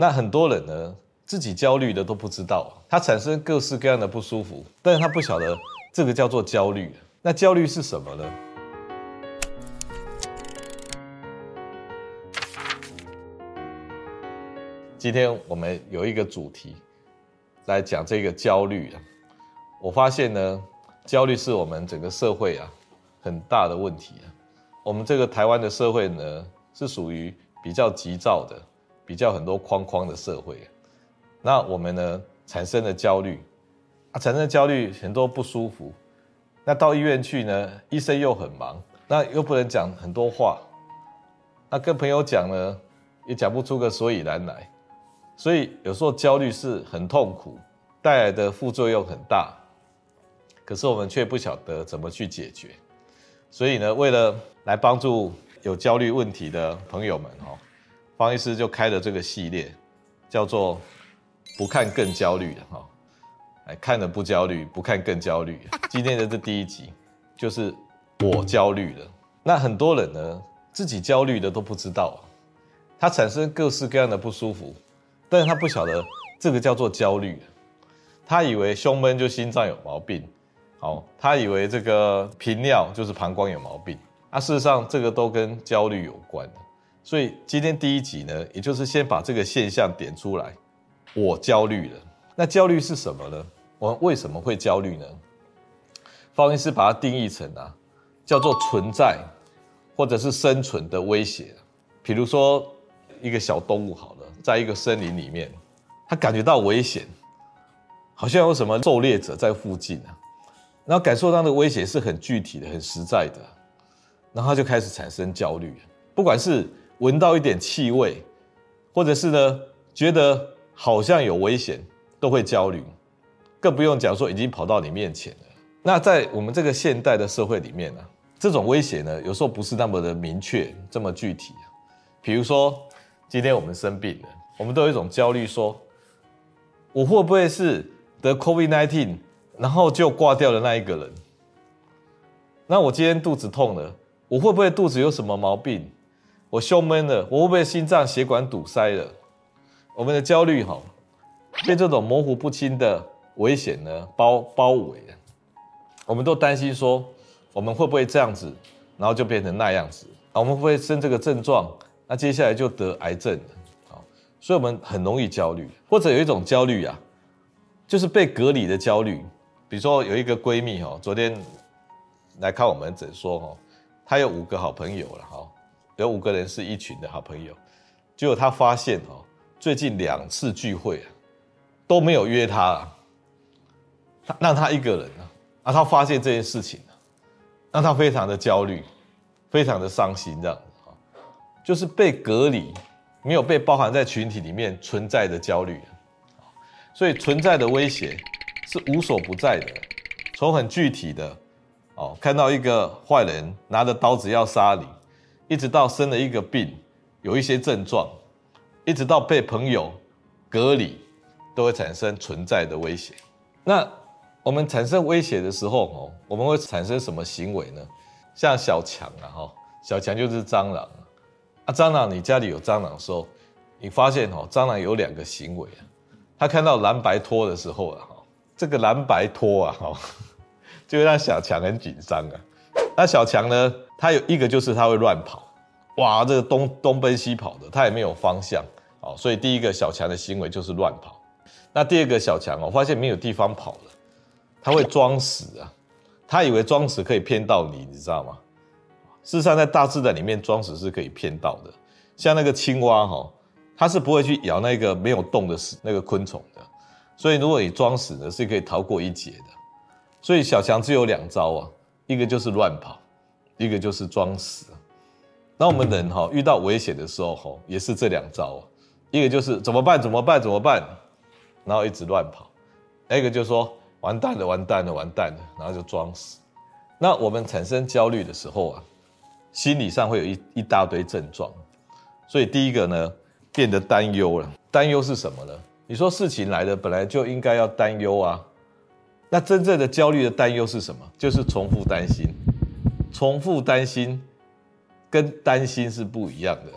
那很多人呢，自己焦虑的都不知道，他产生各式各样的不舒服，但是他不晓得这个叫做焦虑。那焦虑是什么呢？今天我们有一个主题来讲这个焦虑啊。我发现呢，焦虑是我们整个社会啊很大的问题。我们这个台湾的社会呢，是属于比较急躁的、比较很多框框的社会。那我们呢，产生了焦虑啊，产生了焦虑，很多不舒服。那到医院去呢，医生又很忙，那又不能讲很多话。那跟朋友讲呢，也讲不出个所以然来。所以有时候焦虑是很痛苦，带来的副作用很大，可是我们却不晓得怎么去解决。所以呢，为了来帮助有焦虑问题的朋友们，哈，方医师就开了这个系列，叫做“不看更焦虑”的哈，哎，看了不焦虑，不看更焦虑。今天的这第一集就是我焦虑了。那很多人呢，自己焦虑的都不知道，他产生各式各样的不舒服。但是他不晓得这个叫做焦虑，他以为胸闷就心脏有毛病，好，他以为这个频尿就是膀胱有毛病，啊，事实上这个都跟焦虑有关。所以今天第一集呢，也就是先把这个现象点出来，我焦虑了。那焦虑是什么呢？我们为什么会焦虑呢？方医师把它定义成啊，叫做存在或者是生存的威胁，比如说一个小动物好了。在一个森林里面，他感觉到危险，好像有什么狩猎者在附近啊，然后感受到的威胁是很具体的、很实在的，然后他就开始产生焦虑。不管是闻到一点气味，或者是呢觉得好像有危险，都会焦虑，更不用讲说已经跑到你面前了。那在我们这个现代的社会里面呢，这种威胁呢，有时候不是那么的明确，这么具体。比如说。今天我们生病了，我们都有一种焦虑，说我会不会是得 COVID-19，然后就挂掉的那一个人？那我今天肚子痛了，我会不会肚子有什么毛病？我胸闷了，我会不会心脏血管堵塞了？我们的焦虑哈，被这种模糊不清的危险呢包包围了，我们都担心说，我们会不会这样子，然后就变成那样子？啊，我们会不会生这个症状？那接下来就得癌症了，好，所以我们很容易焦虑，或者有一种焦虑啊，就是被隔离的焦虑。比如说有一个闺蜜哈，昨天来看我们诊说哈，她有五个好朋友了哈，有五个人是一群的好朋友，结果他发现哦，最近两次聚会都没有约他，他让他一个人啊，啊，她发现这件事情，让他非常的焦虑，非常的伤心这样子啊。就是被隔离，没有被包含在群体里面存在的焦虑，所以存在的威胁是无所不在的，从很具体的哦，看到一个坏人拿着刀子要杀你，一直到生了一个病，有一些症状，一直到被朋友隔离，都会产生存在的威胁。那我们产生威胁的时候哦，我们会产生什么行为呢？像小强啊，哈，小强就是蟑螂。啊，蟑螂，你家里有蟑螂的时候，你发现哦，蟑螂有两个行为啊。他看到蓝白拖的时候啊，哈，这个蓝白拖啊，哈，就会让小强很紧张啊。那小强呢，他有一个就是他会乱跑，哇，这个东东奔西跑的，他也没有方向，哦，所以第一个小强的行为就是乱跑。那第二个小强哦，发现没有地方跑了，他会装死啊，他以为装死可以骗到你，你知道吗？事实上，在大自然里面装死是可以骗到的。像那个青蛙哈，它是不会去咬那个没有动的死那个昆虫的。所以，如果你装死呢，是可以逃过一劫的。所以，小强只有两招啊，一个就是乱跑，一个就是装死。那我们人哈遇到危险的时候哈，也是这两招啊。一个就是怎么办？怎么办？怎么办？然后一直乱跑。那一个就是说完蛋了，完蛋了，完蛋了，然后就装死。那我们产生焦虑的时候啊。心理上会有一一大堆症状，所以第一个呢，变得担忧了。担忧是什么呢？你说事情来了，本来就应该要担忧啊。那真正的焦虑的担忧是什么？就是重复担心。重复担心跟担心是不一样的。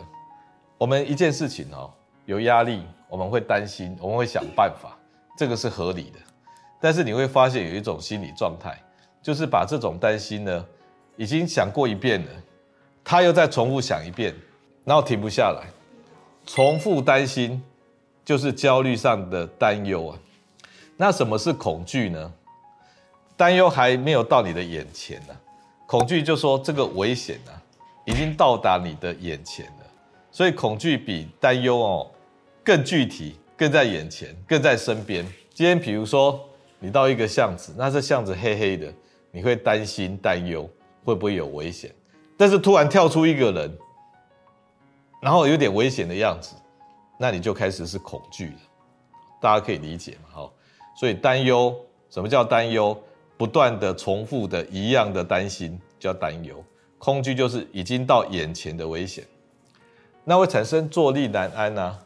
我们一件事情哦，有压力，我们会担心，我们会想办法，这个是合理的。但是你会发现有一种心理状态，就是把这种担心呢，已经想过一遍了，他又再重复想一遍，然后停不下来。重复担心就是焦虑上的担忧啊。那什么是恐惧呢？担忧还没有到你的眼前呢，恐惧就说这个危险啊，已经到达你的眼前了。所以恐惧比担忧哦更具体，更在眼前，更在身边。今天比如说。你到一个巷子，那这巷子黑黑的，你会担心担忧会不会有危险？但是突然跳出一个人，然后有点危险的样子，那你就开始是恐惧了。大家可以理解嘛？好，所以担忧，什么叫担忧？不断的重复的一样的担心叫担忧。恐惧就是已经到眼前的危险，那会产生坐立难安啊，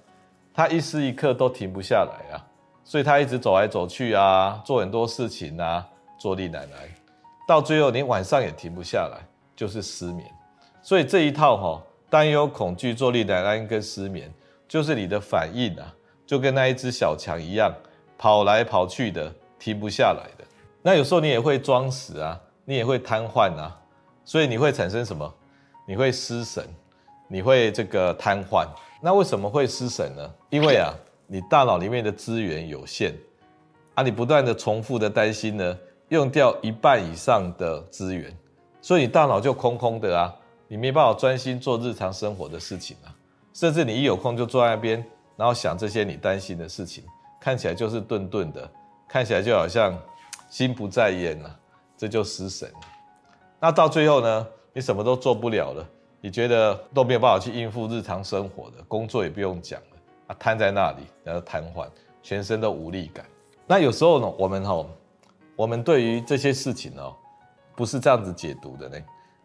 他一时一刻都停不下来啊。所以他一直走来走去啊，做很多事情啊，坐立难安，到最后你晚上也停不下来，就是失眠。所以这一套哈，担忧、恐惧、坐立难安跟失眠，就是你的反应啊，就跟那一只小强一样，跑来跑去的，停不下来的。那有时候你也会装死啊，你也会瘫痪啊，所以你会产生什么？你会失神，你会这个瘫痪。那为什么会失神呢？因为啊。你大脑里面的资源有限，啊，你不断的重复的担心呢，用掉一半以上的资源，所以你大脑就空空的啊，你没办法专心做日常生活的事情啊，甚至你一有空就坐在那边，然后想这些你担心的事情，看起来就是顿顿的，看起来就好像心不在焉了，这就失神了。那到最后呢，你什么都做不了了，你觉得都没有办法去应付日常生活的工作也不用讲了。啊，瘫在那里，然后瘫痪，全身都无力感。那有时候呢，我们哈，我们对于这些事情哦，不是这样子解读的呢。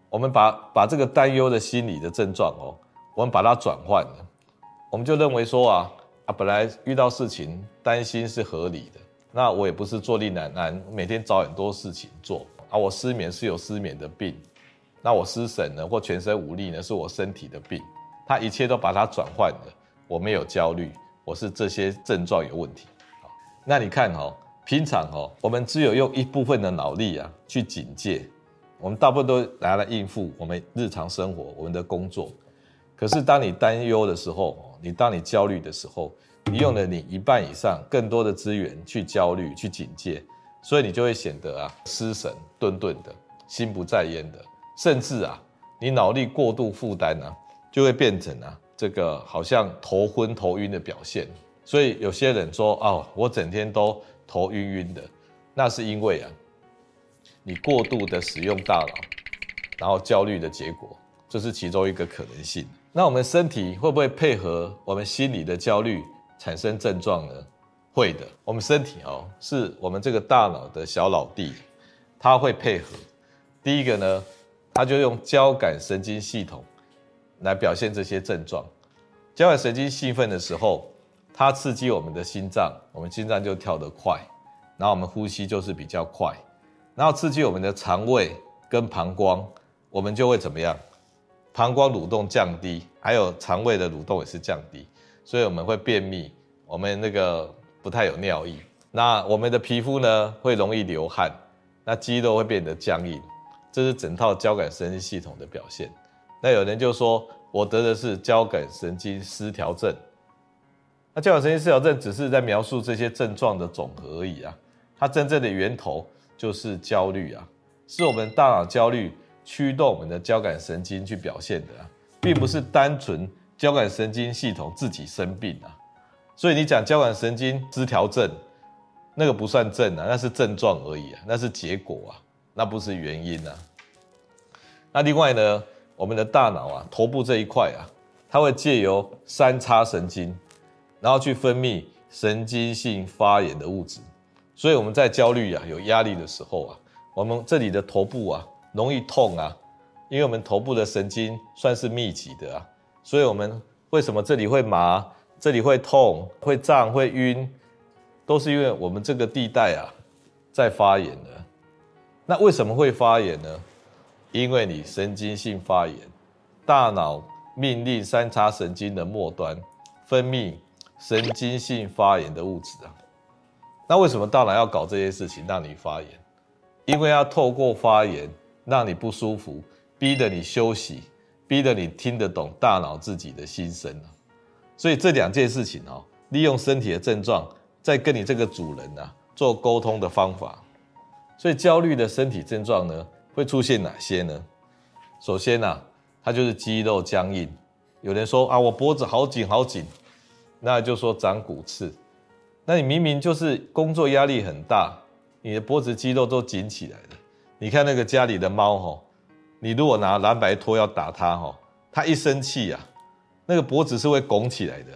我们把把这个担忧的心理的症状哦，我们把它转换了，我们就认为说啊啊，本来遇到事情担心是合理的。那我也不是坐立难安，每天找很多事情做啊。我失眠是有失眠的病，那我失神呢，或全身无力呢，是我身体的病。他一切都把它转换了。我没有焦虑，我是这些症状有问题。那你看哦，平常哦，我们只有用一部分的脑力啊去警戒，我们大部分都拿来应付我们日常生活、我们的工作。可是当你担忧的时候，你当你焦虑的时候，你用了你一半以上更多的资源去焦虑、去警戒，所以你就会显得啊失神、顿顿的，心不在焉的，甚至啊你脑力过度负担呢，就会变成啊。这个好像头昏头晕的表现，所以有些人说哦，我整天都头晕晕的，那是因为啊，你过度的使用大脑，然后焦虑的结果，这是其中一个可能性。那我们身体会不会配合我们心理的焦虑产生症状呢？会的，我们身体哦，是我们这个大脑的小老弟，它会配合。第一个呢，它就用交感神经系统。来表现这些症状，交感神经兴奋的时候，它刺激我们的心脏，我们心脏就跳得快，然后我们呼吸就是比较快，然后刺激我们的肠胃跟膀胱，我们就会怎么样？膀胱蠕动降低，还有肠胃的蠕动也是降低，所以我们会便秘，我们那个不太有尿意，那我们的皮肤呢会容易流汗，那肌肉会变得僵硬，这是整套交感神经系统的表现。那有人就说，我得的是交感神经失调症。那交感神经失调症只是在描述这些症状的总和而已啊，它真正的源头就是焦虑啊，是我们大脑焦虑驱动我们的交感神经去表现的啊，并不是单纯交感神经系统自己生病啊。所以你讲交感神经失调症，那个不算症啊，那是症状而已啊，那是结果啊，那不是原因啊。那另外呢？我们的大脑啊，头部这一块啊，它会借由三叉神经，然后去分泌神经性发炎的物质。所以我们在焦虑啊、有压力的时候啊，我们这里的头部啊容易痛啊，因为我们头部的神经算是密集的啊，所以我们为什么这里会麻、这里会痛、会胀、会晕，都是因为我们这个地带啊在发炎了。那为什么会发炎呢？因为你神经性发炎，大脑命令三叉神经的末端分泌神经性发炎的物质啊。那为什么大脑要搞这些事情让你发炎？因为要透过发炎让你不舒服，逼得你休息，逼得你听得懂大脑自己的心声啊。所以这两件事情哦，利用身体的症状，在跟你这个主人啊做沟通的方法。所以焦虑的身体症状呢，会出现哪些呢？首先呢、啊，它就是肌肉僵硬。有人说啊，我脖子好紧好紧，那就说长骨刺。那你明明就是工作压力很大，你的脖子肌肉都紧起来了。你看那个家里的猫吼，你如果拿蓝白拖要打它吼，它一生气啊，那个脖子是会拱起来的。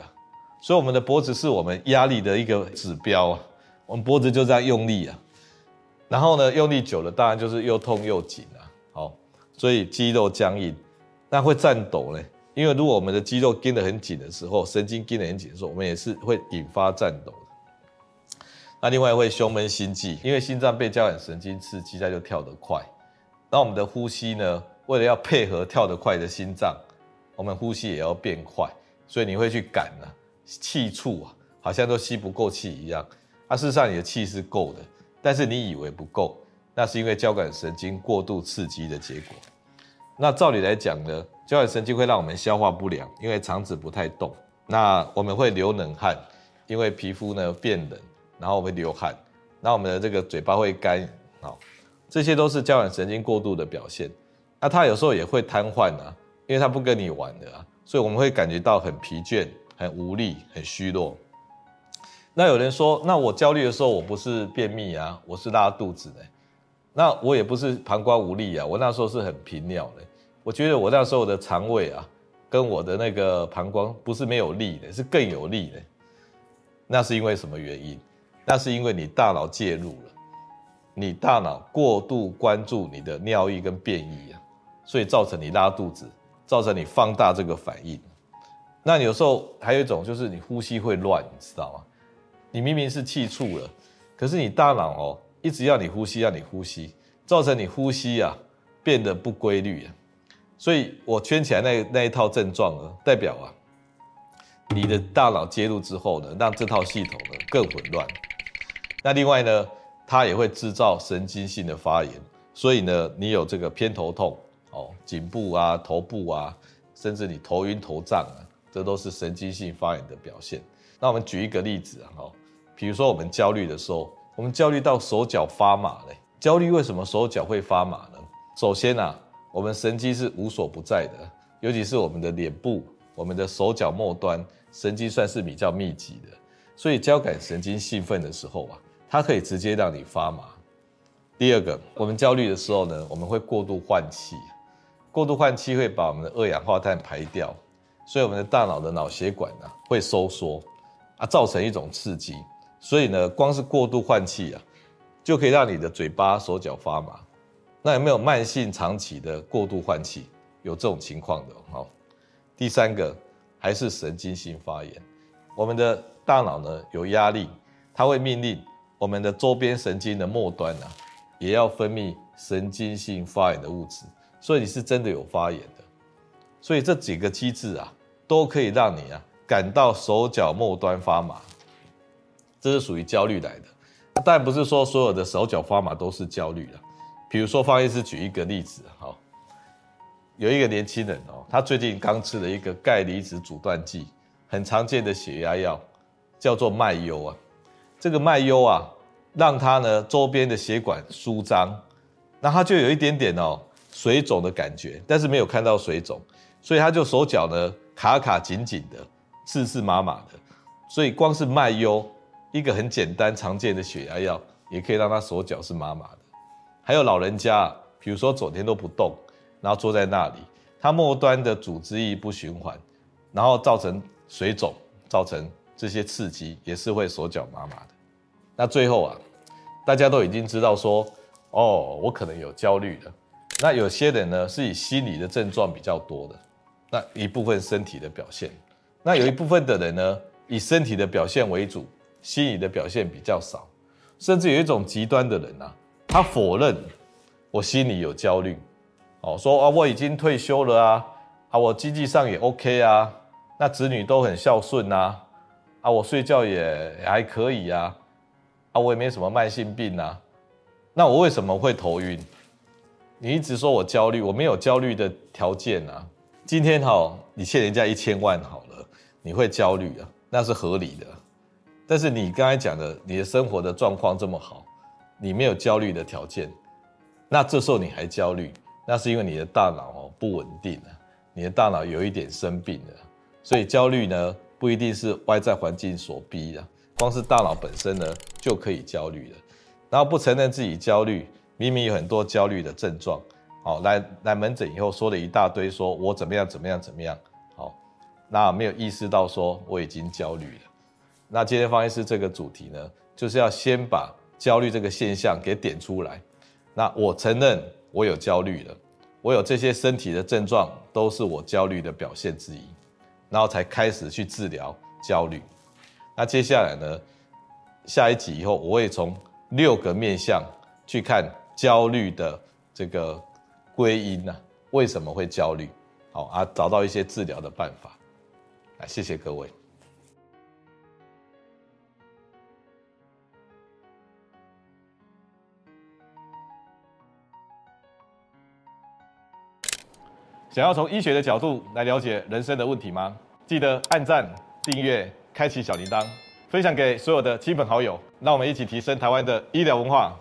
所以我们的脖子是我们压力的一个指标啊，我们脖子就这样用力啊。然后呢，用力久了，当然就是又痛又紧啊。好，所以肌肉僵硬，那会颤抖呢？因为如果我们的肌肉绷得很紧的时候，神经绷得很紧的时候，我们也是会引发颤抖的。那另外会胸闷心悸，因为心脏被交感神经刺激，它就跳得快。那我们的呼吸呢，为了要配合跳得快的心脏，我们呼吸也要变快，所以你会去赶啊，气促啊，好像都吸不够气一样。啊，事实上你的气是够的。但是你以为不够，那是因为交感神经过度刺激的结果。那照理来讲呢，交感神经会让我们消化不良，因为肠子不太动。那我们会流冷汗，因为皮肤呢变冷，然后会流汗。那我们的这个嘴巴会干，好，这些都是交感神经过度的表现。那它有时候也会瘫痪啊，因为他不跟你玩的啊，所以我们会感觉到很疲倦、很无力、很虚弱。那有人说，那我焦虑的时候，我不是便秘啊，我是拉肚子的。那我也不是膀胱无力啊，我那时候是很频尿的。我觉得我那时候的肠胃啊，跟我的那个膀胱不是没有力的，是更有力的。那是因为什么原因？那是因为你大脑介入了，你大脑过度关注你的尿液跟便意啊，所以造成你拉肚子，造成你放大这个反应。那有时候还有一种就是你呼吸会乱，你知道吗？你明明是气促了，可是你大脑哦一直要你呼吸，要你呼吸，造成你呼吸啊变得不规律啊。所以我圈起来那那一套症状呢，代表啊你的大脑介入之后呢，让这套系统呢更混乱。那另外呢，它也会制造神经性的发炎，所以呢，你有这个偏头痛哦，颈部啊、头部啊，甚至你头晕头胀啊，这都是神经性发炎的表现。那我们举一个例子啊，哈。比如说，我们焦虑的时候，我们焦虑到手脚发麻嘞。焦虑为什么手脚会发麻呢？首先啊，我们神经是无所不在的，尤其是我们的脸部、我们的手脚末端神经算是比较密集的，所以交感神经兴奋的时候啊，它可以直接让你发麻。第二个，我们焦虑的时候呢，我们会过度换气，过度换气会把我们的二氧化碳排掉，所以我们的大脑的脑血管呢会收缩啊，造成一种刺激。所以呢，光是过度换气啊，就可以让你的嘴巴、手脚发麻。那有没有慢性、长期的过度换气？有这种情况的。好，第三个还是神经性发炎。我们的大脑呢有压力，它会命令我们的周边神经的末端啊，也要分泌神经性发炎的物质。所以你是真的有发炎的。所以这几个机制啊，都可以让你啊感到手脚末端发麻。这是属于焦虑来的，但不是说所有的手脚发麻都是焦虑了。比如说，方医师举一个例子，哈，有一个年轻人哦，他最近刚吃了一个钙离子阻断剂，很常见的血压药，叫做脉优啊。这个脉优啊，让他呢周边的血管舒张，那他就有一点点哦水肿的感觉，但是没有看到水肿，所以他就手脚呢卡卡紧紧的，刺刺麻麻的，所以光是脉优。一个很简单常见的血压药，也可以让他手脚是麻麻的。还有老人家，比如说整天都不动，然后坐在那里，他末端的组织液不循环，然后造成水肿，造成这些刺激，也是会手脚麻麻的。那最后啊，大家都已经知道说，哦，我可能有焦虑了。那有些人呢，是以心理的症状比较多的，那一部分身体的表现，那有一部分的人呢，以身体的表现为主。心理的表现比较少，甚至有一种极端的人啊，他否认我心里有焦虑，哦，说啊我已经退休了啊，啊我经济上也 OK 啊，那子女都很孝顺啊，啊，我睡觉也还可以啊，啊，我也没什么慢性病啊，那我为什么会头晕？你一直说我焦虑，我没有焦虑的条件啊。今天哈，你欠人家一千万好了，你会焦虑啊，那是合理的。但是你刚才讲的，你的生活的状况这么好，你没有焦虑的条件，那这时候你还焦虑，那是因为你的大脑哦不稳定啊，你的大脑有一点生病了。所以焦虑呢，不一定是外在环境所逼的，光是大脑本身呢就可以焦虑了。然后不承认自己焦虑，明明有很多焦虑的症状。好，来来门诊以后说了一大堆，说我怎么样怎么样怎么样，好，那没有意识到说我已经焦虑了。那今天方医师这个主题呢，就是要先把焦虑这个现象给点出来。那我承认我有焦虑了，我有这些身体的症状都是我焦虑的表现之一，然后才开始去治疗焦虑。那接下来呢，下一集以后我会从六个面向去看焦虑的这个。归因呢？为什么会焦虑？好啊，找到一些治疗的办法。来，谢谢各位。想要从医学的角度来了解人生的问题吗？记得按赞、订阅、开启小铃铛，分享给所有的亲朋好友。让我们一起提升台湾的医疗文化。